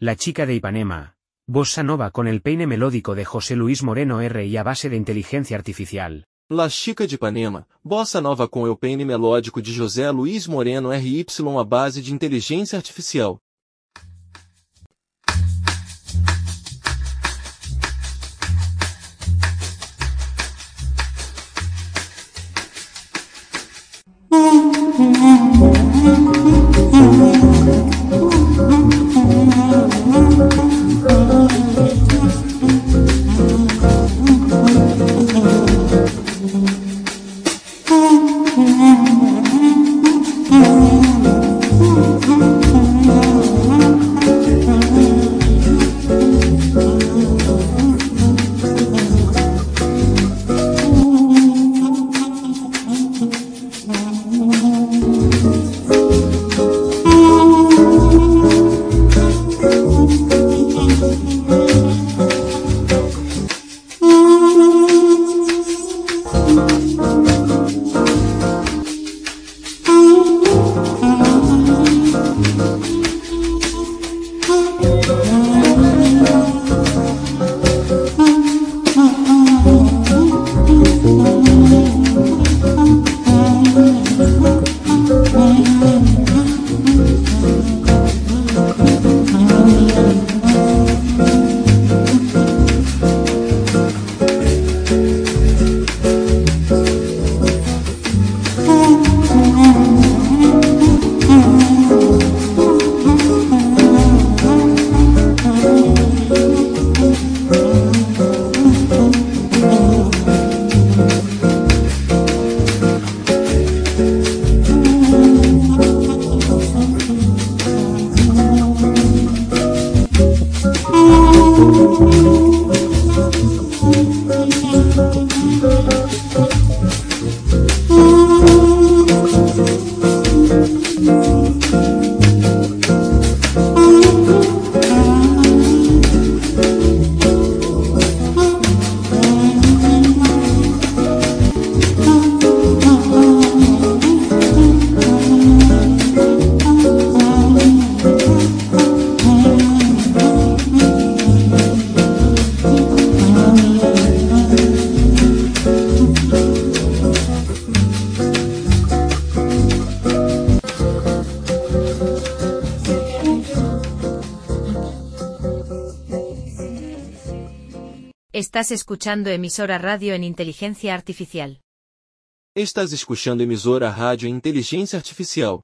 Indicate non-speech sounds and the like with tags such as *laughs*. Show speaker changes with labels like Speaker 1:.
Speaker 1: La chica de Ipanema. Bossa Nova con el peine melódico de José Luis Moreno R y a base de inteligencia artificial.
Speaker 2: La Chica de Ipanema, bossa nova com o peine melódico de José Luiz Moreno RY a base de inteligência artificial. *laughs* Thank you. you.
Speaker 3: Estás escuchando emisora radio en inteligencia artificial.
Speaker 2: Estás escuchando emisora rádio em inteligência artificial.